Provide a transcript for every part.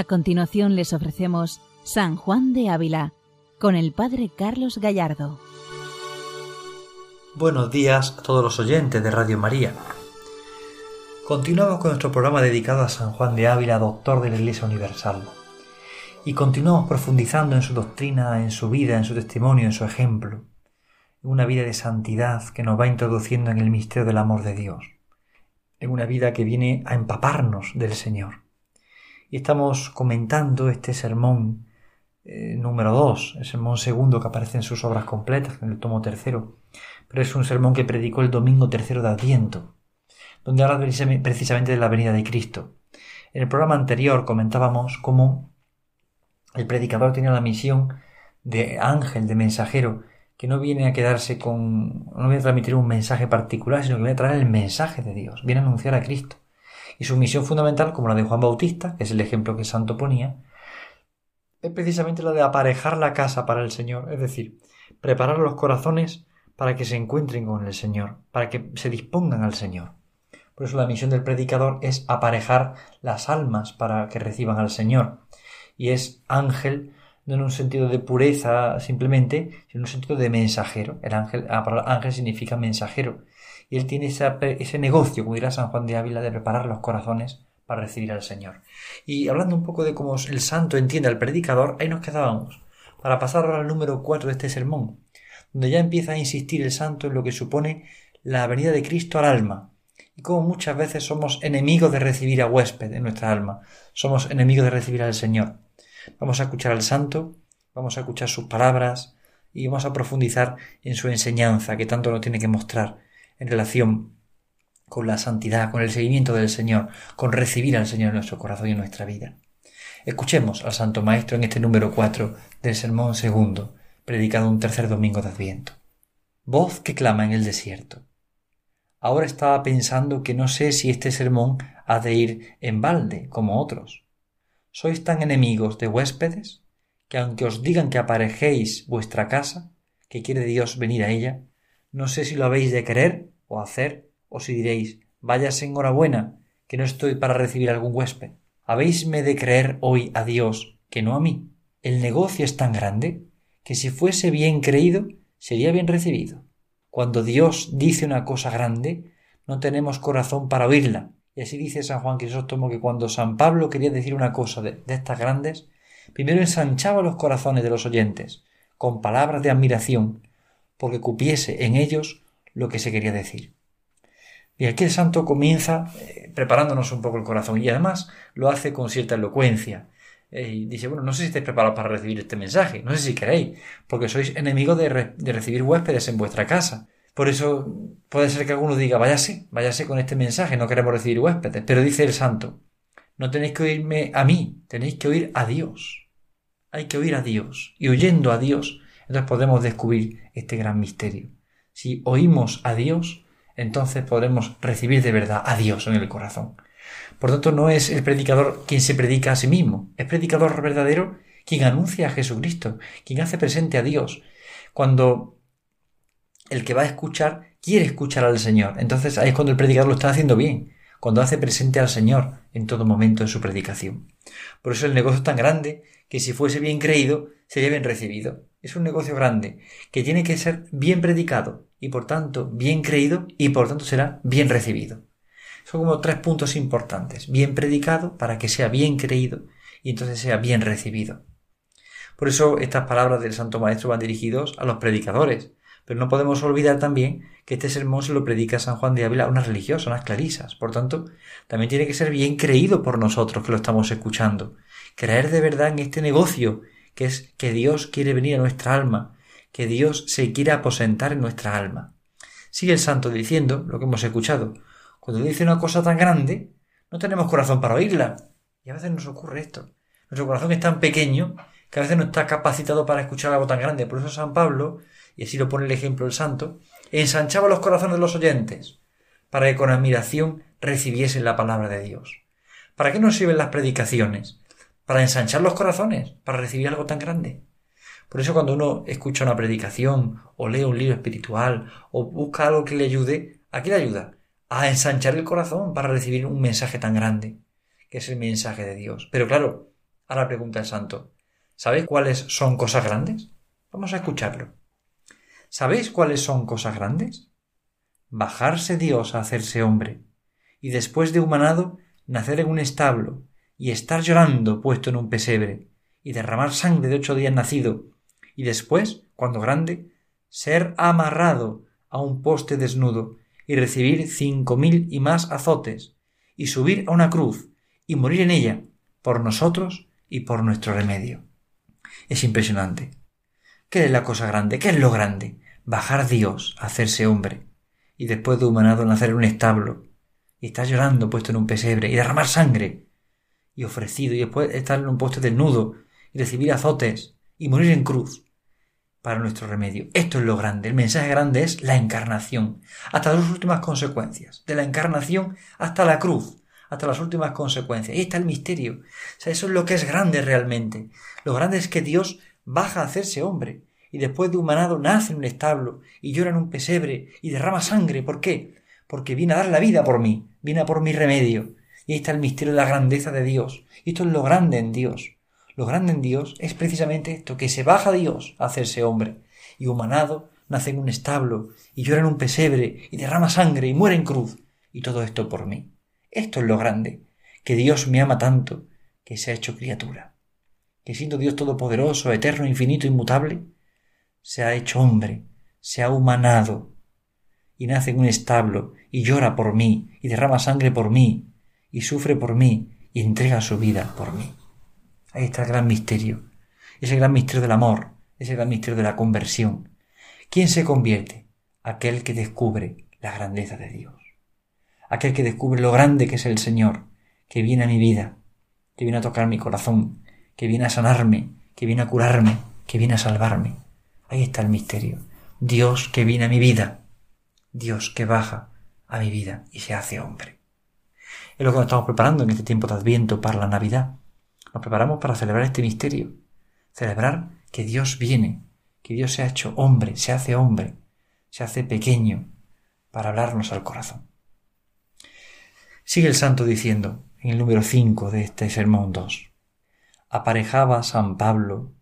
A continuación les ofrecemos San Juan de Ávila con el Padre Carlos Gallardo. Buenos días a todos los oyentes de Radio María. Continuamos con nuestro programa dedicado a San Juan de Ávila, doctor de la Iglesia Universal. Y continuamos profundizando en su doctrina, en su vida, en su testimonio, en su ejemplo. Una vida de santidad que nos va introduciendo en el misterio del amor de Dios. En una vida que viene a empaparnos del Señor y estamos comentando este sermón eh, número 2, el sermón segundo que aparece en sus obras completas, en el tomo tercero, pero es un sermón que predicó el domingo tercero de Adviento, donde habla precisamente de la venida de Cristo. En el programa anterior comentábamos cómo el predicador tiene la misión de ángel, de mensajero, que no viene a quedarse con, no viene a transmitir un mensaje particular, sino que viene a traer el mensaje de Dios, viene a anunciar a Cristo. Y su misión fundamental, como la de Juan Bautista, que es el ejemplo que santo ponía, es precisamente la de aparejar la casa para el Señor, es decir, preparar los corazones para que se encuentren con el Señor, para que se dispongan al Señor. Por eso la misión del predicador es aparejar las almas para que reciban al Señor. Y es ángel no en un sentido de pureza simplemente, sino en un sentido de mensajero. El ángel, ángel significa mensajero y él tiene ese negocio, como dirá San Juan de Ávila, de preparar los corazones para recibir al Señor. Y hablando un poco de cómo el santo entiende al predicador, ahí nos quedábamos, para pasar ahora al número 4 de este sermón, donde ya empieza a insistir el santo en lo que supone la venida de Cristo al alma, y cómo muchas veces somos enemigos de recibir a huésped en nuestra alma, somos enemigos de recibir al Señor. Vamos a escuchar al santo, vamos a escuchar sus palabras, y vamos a profundizar en su enseñanza, que tanto nos tiene que mostrar en relación con la santidad, con el seguimiento del Señor, con recibir al Señor en nuestro corazón y en nuestra vida. Escuchemos al Santo Maestro en este número 4 del Sermón segundo, predicado un tercer domingo de Adviento. Voz que clama en el desierto. Ahora estaba pensando que no sé si este sermón ha de ir en balde, como otros. ¿Sois tan enemigos de huéspedes que aunque os digan que aparejéis vuestra casa, que quiere Dios venir a ella, no sé si lo habéis de querer o hacer, o si diréis, váyase enhorabuena, que no estoy para recibir algún huésped. ¿Habéisme de creer hoy a Dios que no a mí? El negocio es tan grande que si fuese bien creído, sería bien recibido. Cuando Dios dice una cosa grande, no tenemos corazón para oírla. Y así dice San Juan Crisóstomo que cuando San Pablo quería decir una cosa de, de estas grandes, primero ensanchaba los corazones de los oyentes, con palabras de admiración, porque cupiese en ellos lo que se quería decir. Y aquí el santo comienza eh, preparándonos un poco el corazón y además lo hace con cierta elocuencia. Eh, y dice, bueno, no sé si estáis preparados para recibir este mensaje, no sé si queréis, porque sois enemigos de, de recibir huéspedes en vuestra casa. Por eso puede ser que alguno diga, váyase, váyase con este mensaje, no queremos recibir huéspedes. Pero dice el santo, no tenéis que oírme a mí, tenéis que oír a Dios. Hay que oír a Dios. Y oyendo a Dios entonces podemos descubrir este gran misterio. Si oímos a Dios, entonces podremos recibir de verdad a Dios en el corazón. Por tanto, no es el predicador quien se predica a sí mismo, es predicador verdadero quien anuncia a Jesucristo, quien hace presente a Dios. Cuando el que va a escuchar quiere escuchar al Señor, entonces ahí es cuando el predicador lo está haciendo bien, cuando hace presente al Señor en todo momento en su predicación. Por eso el negocio es tan grande que si fuese bien creído, sería bien recibido. Es un negocio grande que tiene que ser bien predicado y por tanto bien creído y por tanto será bien recibido. Son como tres puntos importantes. Bien predicado para que sea bien creído y entonces sea bien recibido. Por eso estas palabras del Santo Maestro van dirigidos a los predicadores. Pero no podemos olvidar también que este sermón se lo predica San Juan de Ávila a unas religiosas, unas clarisas. Por tanto, también tiene que ser bien creído por nosotros que lo estamos escuchando. Creer de verdad en este negocio que es que Dios quiere venir a nuestra alma, que Dios se quiere aposentar en nuestra alma. Sigue el santo diciendo lo que hemos escuchado. Cuando dice una cosa tan grande, no tenemos corazón para oírla. Y a veces nos ocurre esto. Nuestro corazón es tan pequeño que a veces no está capacitado para escuchar algo tan grande. Por eso San Pablo, y así lo pone el ejemplo el santo, ensanchaba los corazones de los oyentes, para que con admiración recibiesen la palabra de Dios. ¿Para qué nos sirven las predicaciones? Para ensanchar los corazones, para recibir algo tan grande. Por eso cuando uno escucha una predicación o lee un libro espiritual o busca algo que le ayude, ¿a qué le ayuda? A ensanchar el corazón para recibir un mensaje tan grande, que es el mensaje de Dios. Pero claro, Ahora pregunta el santo, ¿sabéis cuáles son cosas grandes? Vamos a escucharlo. ¿Sabéis cuáles son cosas grandes? Bajarse Dios a hacerse hombre, y después de humanado nacer en un establo, y estar llorando puesto en un pesebre, y derramar sangre de ocho días nacido, y después, cuando grande, ser amarrado a un poste desnudo, y recibir cinco mil y más azotes, y subir a una cruz, y morir en ella, por nosotros y por nuestro remedio. Es impresionante. ¿Qué es la cosa grande? ¿Qué es lo grande? Bajar Dios, hacerse hombre, y después de humanado nacer en un establo, y estar llorando puesto en un pesebre, y derramar sangre, y ofrecido, y después estar en un poste desnudo, y recibir azotes, y morir en cruz, para nuestro remedio. Esto es lo grande. El mensaje grande es la encarnación, hasta las últimas consecuencias, de la encarnación hasta la cruz, hasta las últimas consecuencias. Ahí está el misterio. Eso es lo que es grande realmente. Lo grande es que Dios baja a hacerse hombre y después de humanado nace en un establo y llora en un pesebre y derrama sangre. ¿Por qué? Porque viene a dar la vida por mí, viene a por mi remedio. Y ahí está el misterio de la grandeza de Dios. Y esto es lo grande en Dios. Lo grande en Dios es precisamente esto, que se baja Dios a hacerse hombre, y humanado nace en un establo, y llora en un pesebre, y derrama sangre, y muere en cruz, y todo esto por mí. Esto es lo grande, que Dios me ama tanto, que se ha hecho criatura, que siendo Dios todopoderoso, eterno, infinito, inmutable, se ha hecho hombre, se ha humanado, y nace en un establo, y llora por mí, y derrama sangre por mí, y sufre por mí, y entrega su vida por mí. Ahí está el gran misterio. Ese gran misterio del amor, ese gran misterio de la conversión. ¿Quién se convierte? Aquel que descubre la grandeza de Dios. Aquel que descubre lo grande que es el Señor, que viene a mi vida, que viene a tocar mi corazón, que viene a sanarme, que viene a curarme, que viene a salvarme. Ahí está el misterio. Dios que viene a mi vida. Dios que baja a mi vida y se hace hombre. Es lo que nos estamos preparando en este tiempo de Adviento para la Navidad. Nos preparamos para celebrar este misterio, celebrar que Dios viene, que Dios se ha hecho hombre, se hace hombre, se hace pequeño para hablarnos al corazón. Sigue el santo diciendo en el número 5 de este sermón 2. Aparejaba San Pablo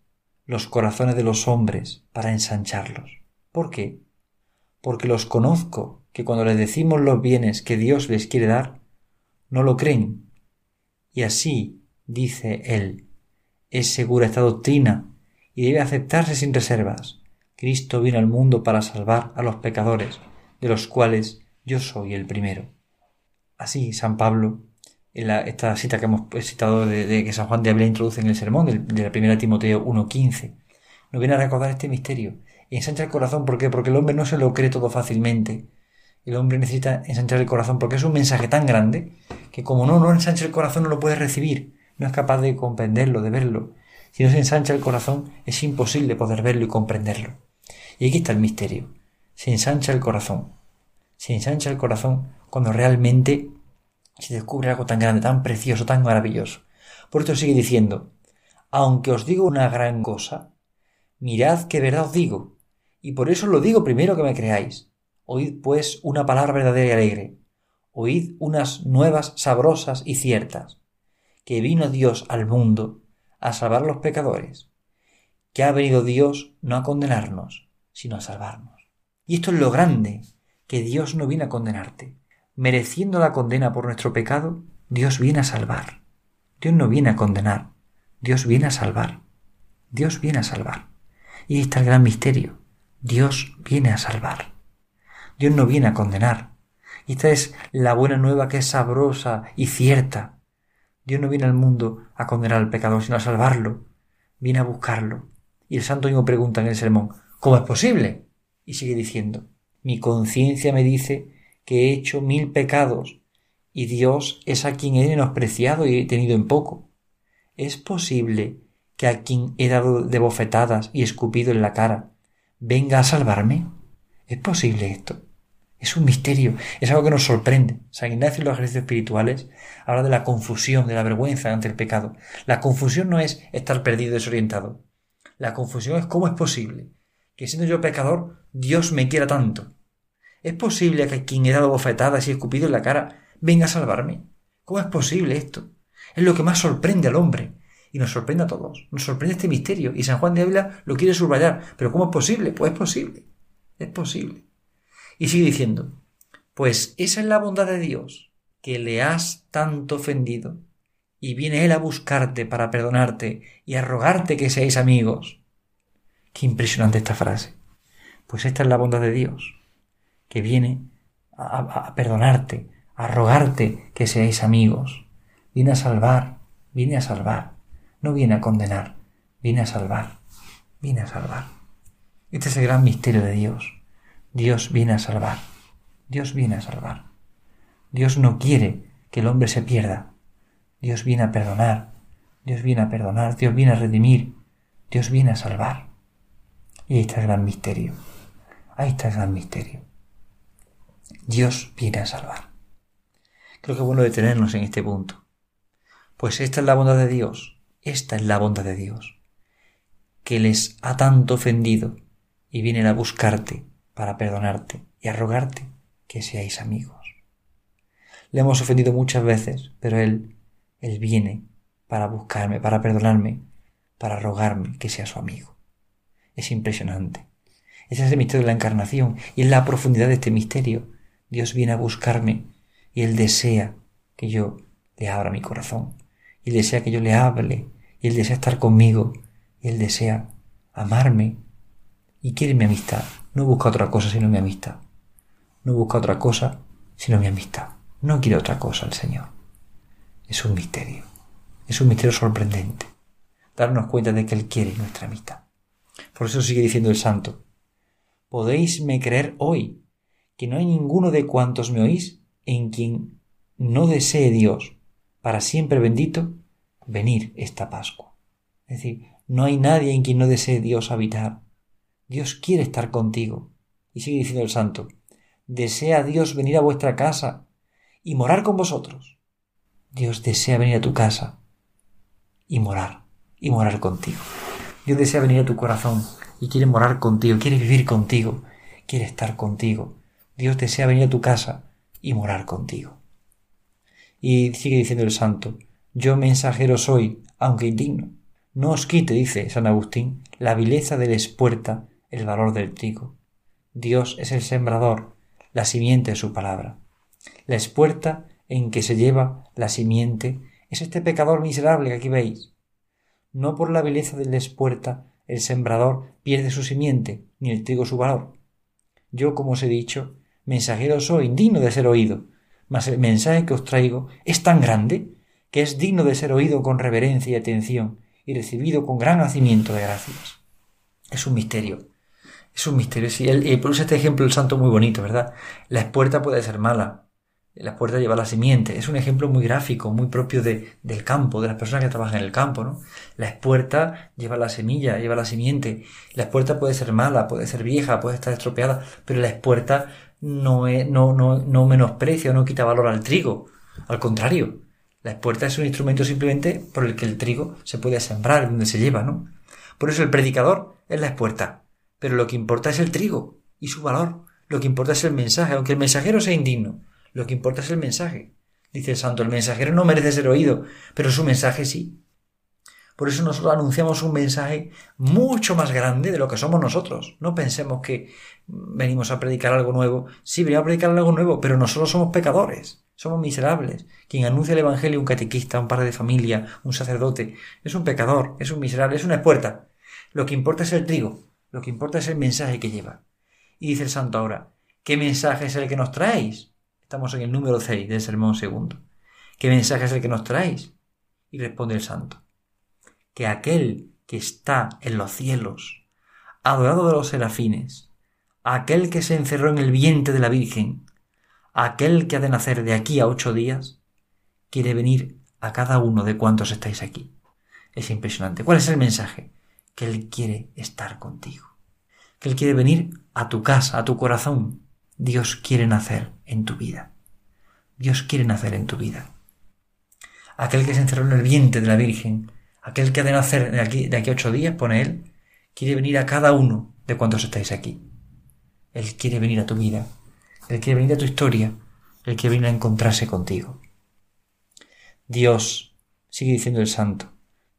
los corazones de los hombres para ensancharlos. ¿Por qué? Porque los conozco que cuando les decimos los bienes que Dios les quiere dar, no lo creen. Y así dice él. Es segura esta doctrina y debe aceptarse sin reservas. Cristo vino al mundo para salvar a los pecadores, de los cuales yo soy el primero. Así, San Pablo, en esta cita que hemos citado de, que San Juan de Ávila introduce en el sermón de, la primera Timoteo 1.15, nos viene a recordar este misterio. Y ensancha el corazón, ¿por qué? Porque el hombre no se lo cree todo fácilmente. El hombre necesita ensanchar el corazón porque es un mensaje tan grande que como no, no ensancha el corazón no lo puede recibir no es capaz de comprenderlo, de verlo. Si no se ensancha el corazón, es imposible poder verlo y comprenderlo. Y aquí está el misterio. Se ensancha el corazón. Se ensancha el corazón cuando realmente se descubre algo tan grande, tan precioso, tan maravilloso. Por esto sigue diciendo, aunque os digo una gran cosa, mirad qué verdad os digo, y por eso lo digo primero que me creáis. Oíd pues una palabra verdadera y alegre. Oíd unas nuevas sabrosas y ciertas que vino Dios al mundo a salvar a los pecadores, que ha venido Dios no a condenarnos, sino a salvarnos. Y esto es lo grande, que Dios no viene a condenarte. Mereciendo la condena por nuestro pecado, Dios viene a salvar. Dios no viene a condenar, Dios viene a salvar. Dios viene a salvar. Y ahí está el gran misterio. Dios viene a salvar. Dios no viene a condenar. Esta es la buena nueva que es sabrosa y cierta, Dios no viene al mundo a condenar al pecador, sino a salvarlo. Viene a buscarlo. Y el santo mismo pregunta en el sermón, ¿cómo es posible? Y sigue diciendo, mi conciencia me dice que he hecho mil pecados y Dios es a quien he menospreciado y he tenido en poco. ¿Es posible que a quien he dado de bofetadas y escupido en la cara venga a salvarme? ¿Es posible esto? Es un misterio, es algo que nos sorprende. San Ignacio en los ejercicios espirituales habla de la confusión, de la vergüenza ante el pecado. La confusión no es estar perdido, desorientado. La confusión es cómo es posible que siendo yo pecador, Dios me quiera tanto. ¿Es posible que quien he dado bofetadas y escupido en la cara venga a salvarme? ¿Cómo es posible esto? Es lo que más sorprende al hombre, Y nos sorprende a todos, nos sorprende este misterio. Y San Juan de Ávila lo quiere subrayar. ¿Pero cómo es posible? Pues es posible, es posible. Y sigue diciendo, pues esa es la bondad de Dios, que le has tanto ofendido, y viene Él a buscarte para perdonarte y a rogarte que seáis amigos. Qué impresionante esta frase. Pues esta es la bondad de Dios, que viene a, perdonarte, a rogarte que seáis amigos. Viene a salvar, viene a salvar, no viene a condenar, viene a salvar, viene a salvar. Este es el gran misterio de Dios. Dios viene a salvar, Dios viene a salvar. Dios no quiere que el hombre se pierda, Dios viene a perdonar, Dios viene a perdonar, Dios viene a redimir, Dios viene a salvar. Y ahí está el gran misterio. Ahí está el gran misterio. Dios viene a salvar. Creo que es bueno detenernos en este punto. Pues esta es la bondad de Dios, esta es la bondad de Dios, que les ha tanto ofendido y vienen a buscarte para perdonarte y a rogarte que seáis amigos. Le hemos ofendido muchas veces, pero Él él viene para buscarme, para perdonarme, para rogarme que sea su amigo. Es impresionante. Ese es el misterio de la encarnación y en la profundidad de este misterio Dios viene a buscarme y Él desea que yo le abra mi corazón y desea que yo le hable y Él desea estar conmigo y Él desea amarme y quiere mi amistad. No busca otra cosa sino mi amistad. No busca otra cosa sino mi amistad. No quiere otra cosa el Señor es un misterio. Es un misterio sorprendente. Darnos cuenta de que Él quiere nuestra amistad. Por eso sigue diciendo el santo. Podéisme creer hoy que no hay ninguno de cuantos me oís en quien no desee Dios, para siempre bendito, venir esta Pascua. Es decir, no hay nadie en quien no desee Dios habitar. Dios quiere estar contigo. Y sigue diciendo el santo, desea Dios venir a vuestra casa y morar con vosotros. Dios desea venir a tu casa y morar, y morar contigo. Dios desea venir a tu corazón y quiere morar contigo, quiere vivir contigo, quiere estar contigo. Dios desea venir a tu casa y morar contigo. Y sigue diciendo el santo, yo mensajero soy, aunque indigno. No os quite, dice San Agustín, la vileza de la espuerta, el valor del trigo. Dios es el sembrador, la simiente de su palabra. La espuerta en que se lleva la simiente es este pecador miserable que aquí veis. No por la belleza de la espuerta el sembrador pierde su simiente, ni el trigo su valor. Yo, como os he dicho, mensajero soy, indigno de ser oído, mas el mensaje que os traigo es tan grande que es digno de ser oído con reverencia y atención y recibido con gran nacimiento de gracias. Es un misterio. Es un misterio. Si él, eh, este ejemplo el santo muy bonito, ¿verdad? La espuerta puede ser mala, la puerta lleva la simiente. Es un ejemplo muy gráfico, muy propio de, del campo, de las personas que trabajan en el campo, ¿no? La espuerta lleva la semilla, lleva la simiente. La espuerta puede ser mala, puede ser vieja, puede estar estropeada, pero la espuerta no, no, no, no menosprecia no quita valor al trigo. Al contrario, la espuerta es un instrumento simplemente por el que el trigo se puede sembrar, donde se lleva, ¿no? Por eso el predicador es la espuerta. Pero lo que importa es el trigo y su valor. Lo que importa es el mensaje, aunque el mensajero sea indigno lo que importa es el mensaje. Dice el santo, el mensajero no merece ser oído, pero su mensaje sí. Por eso nosotros anunciamos un mensaje mucho más grande de lo que somos nosotros. No pensemos que venimos a predicar algo nuevo. Sí, venimos a predicar algo nuevo, pero nosotros somos pecadores, somos miserables. Quien anuncia el Evangelio, un catequista, un padre de familia, un sacerdote, es un pecador, es un miserable, es una puerta. Lo que importa es el trigo, lo que importa es el mensaje que lleva. Y dice el santo ahora, ¿qué mensaje es el que nos traéis? Estamos en el número 6 del sermón segundo. ¿Qué mensaje es el que nos traéis? Y responde el santo. Que aquel que está en los cielos, adorado de los serafines, aquel que se encerró en el vientre de la Virgen, aquel que ha de nacer de aquí a ocho días, quiere venir a cada uno de cuantos estáis aquí. Es impresionante. ¿Cuál es el mensaje? Que Él quiere estar contigo. Que Él quiere venir a tu casa, a tu corazón, Dios quiere nacer en tu vida. Dios quiere nacer en tu vida. Aquel que se encerró en el vientre de la Virgen, aquel que ha de nacer de aquí, de a ocho días, pone él, quiere venir a cada uno de cuantos estáis aquí. Él quiere venir a tu vida. Él quiere venir a tu historia. Él quiere venir a encontrarse contigo. Dios, sigue diciendo el santo,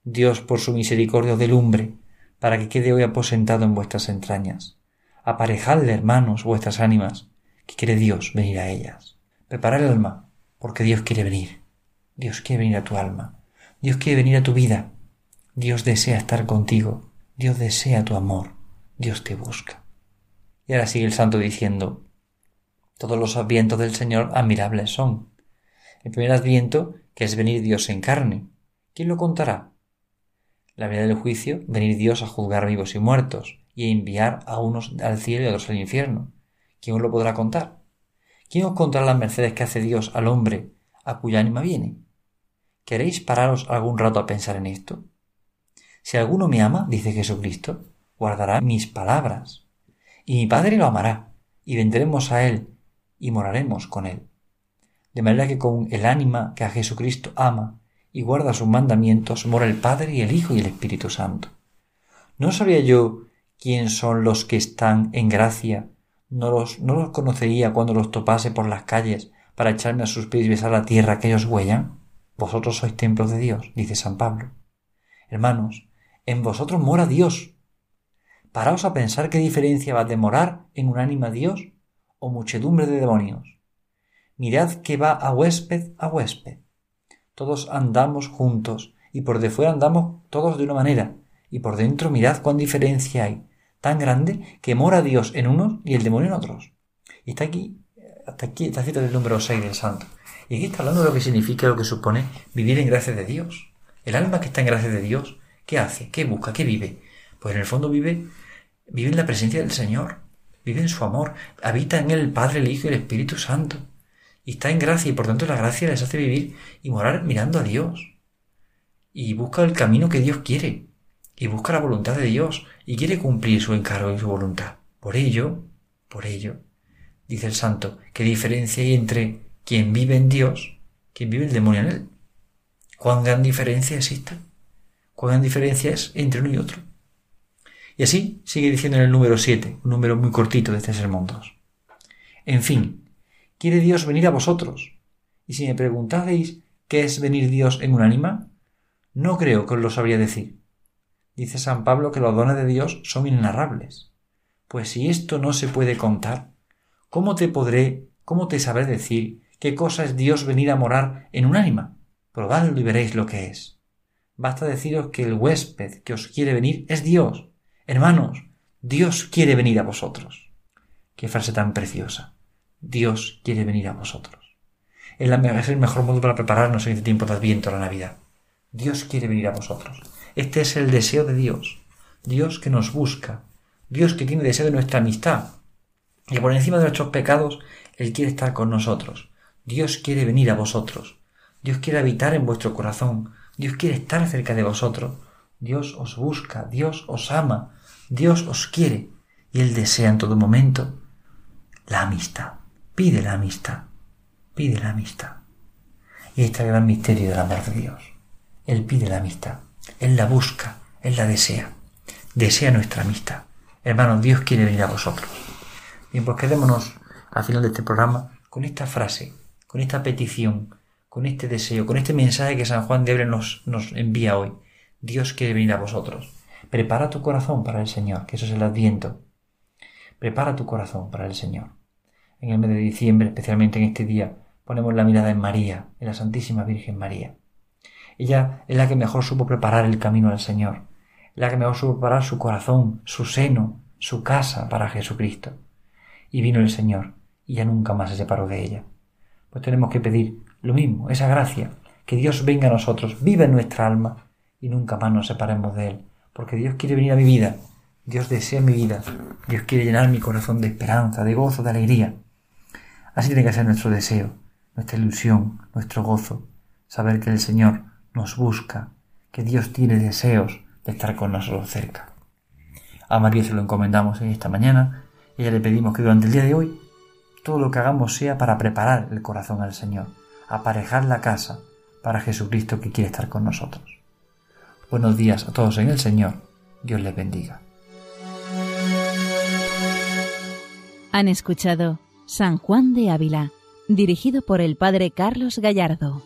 Dios por su misericordia del lumbre, para que quede hoy aposentado en vuestras entrañas. Aparejadle, hermanos, vuestras ánimas, que quiere Dios venir a ellas. Preparad el alma, porque Dios quiere venir. Dios quiere venir a tu alma. Dios quiere venir a tu vida. Dios desea estar contigo. Dios desea tu amor. Dios te busca. Y ahora sigue el santo diciendo, todos los advientos del Señor admirables son. El primer adviento, que es venir Dios en carne. ¿Quién lo contará? La vida del juicio, venir Dios a juzgar vivos y muertos, y a enviar a unos al cielo y a otros al infierno. ¿Quién os lo podrá contar? ¿Quién os contará las mercedes que hace Dios al hombre a cuya ánima viene? ¿Queréis pararos algún rato a pensar en esto? Si alguno me ama, dice Jesucristo, guardará mis palabras, y mi Padre lo amará, y vendremos a él y moraremos con él. De manera que con el ánima que a Jesucristo ama y guarda sus mandamientos, mora el Padre y el Hijo y el Espíritu Santo. ¿No sabía yo quién son los que están en gracia? ¿No los, no los conocería cuando los topase por las calles para echarme a sus pies y besar la tierra que ellos huellan? Vosotros sois templos de Dios, dice San Pablo. Hermanos, en vosotros mora Dios. Paraos a pensar qué diferencia va de morar en un ánima Dios o muchedumbre de demonios. Mirad que va a huésped a huésped. Todos andamos juntos, y por de fuera andamos todos de una manera, y por dentro mirad cuán diferencia hay, tan grande que mora Dios en unos y el demonio en otros. Y está aquí, hasta aquí, esta cita del número 6 del santo. Y aquí está hablando de lo que significa, lo que supone vivir en gracia de Dios. El alma que está en gracia de Dios, ¿qué hace? ¿Qué busca? ¿Qué vive? Pues en el fondo vive, vive en la presencia del Señor vive en su amor, habita en él el Padre, el Hijo y el Espíritu Santo. Y está en gracia y por tanto la gracia les hace vivir y morar mirando a Dios. Y busca el camino que Dios quiere. Y busca la voluntad de Dios y quiere cumplir su encargo y su voluntad. Por ello, por ello, dice el santo, ¿qué diferencia hay entre quien vive en Dios, quien vive el demonio en él? ¿Cuán gran diferencia existe? ¿Cuán gran diferencia es entre uno y otro? Y así sigue diciendo en el número 7, un número muy cortito de este sermón 2. En fin, quiere Dios venir a vosotros. Y si me preguntáis qué es venir Dios en un ánima, no creo que os lo sabría decir. Dice San Pablo que los dones de Dios son inenarrables. Pues si esto no se puede contar, ¿cómo te podré, cómo te sabré decir qué cosa es Dios venir a morar en un ánima? Probadlo y veréis lo que es. Basta deciros que el huésped que os quiere venir es Dios, Hermanos, Dios quiere venir a vosotros. Qué frase tan preciosa. Dios quiere venir a vosotros. Es, el mejor modo para prepararnos en este tiempo de Adviento, la Navidad. Dios quiere venir a vosotros. Este es el deseo de Dios. Dios que nos busca. Dios que tiene deseo de nuestra amistad. Y por encima de nuestros pecados, Él quiere estar con nosotros. Dios quiere venir a vosotros. Dios quiere habitar en vuestro corazón. Dios quiere estar cerca de vosotros. Dios os busca. Dios os ama. Dios os quiere y Él desea en todo momento la amistad. Pide la amistad. Pide la amistad. Y este es el gran misterio del amor de Dios. Él pide la amistad. Él la busca. Él la desea. Desea nuestra amistad. Hermanos, Dios quiere venir a vosotros. Bien, pues quedémonos al final de este programa con esta frase, con esta petición, con este deseo, con este mensaje que San Juan de Ebre nos, nos envía hoy. Dios quiere venir a vosotros. Prepara tu corazón para el Señor, que eso es el adviento. Prepara tu corazón para el Señor. En el mes de diciembre, especialmente en este día, ponemos la mirada en María, en la Santísima Virgen María. Ella es la que mejor supo preparar el camino al Señor, la que mejor supo preparar su corazón, su seno, su casa para Jesucristo. Y vino el Señor, y ya nunca más se separó de ella. Pues tenemos que pedir lo mismo, esa gracia, que Dios venga a nosotros, viva en nuestra alma, y nunca más nos separemos de Él, porque Dios quiere venir a mi vida, Dios desea mi vida, Dios quiere llenar mi corazón de esperanza, de gozo, de alegría. Así tiene que ser nuestro deseo, nuestra ilusión, nuestro gozo, saber que el Señor nos busca, que Dios tiene deseos de estar con nosotros cerca. A María se lo encomendamos en esta mañana y ella le pedimos que durante el día de hoy todo lo que hagamos sea para preparar el corazón al Señor, aparejar la casa para Jesucristo que quiere estar con nosotros. Buenos días a todos en el Señor. Dios les bendiga. Han escuchado San Juan de Ávila, dirigido por el Padre Carlos Gallardo.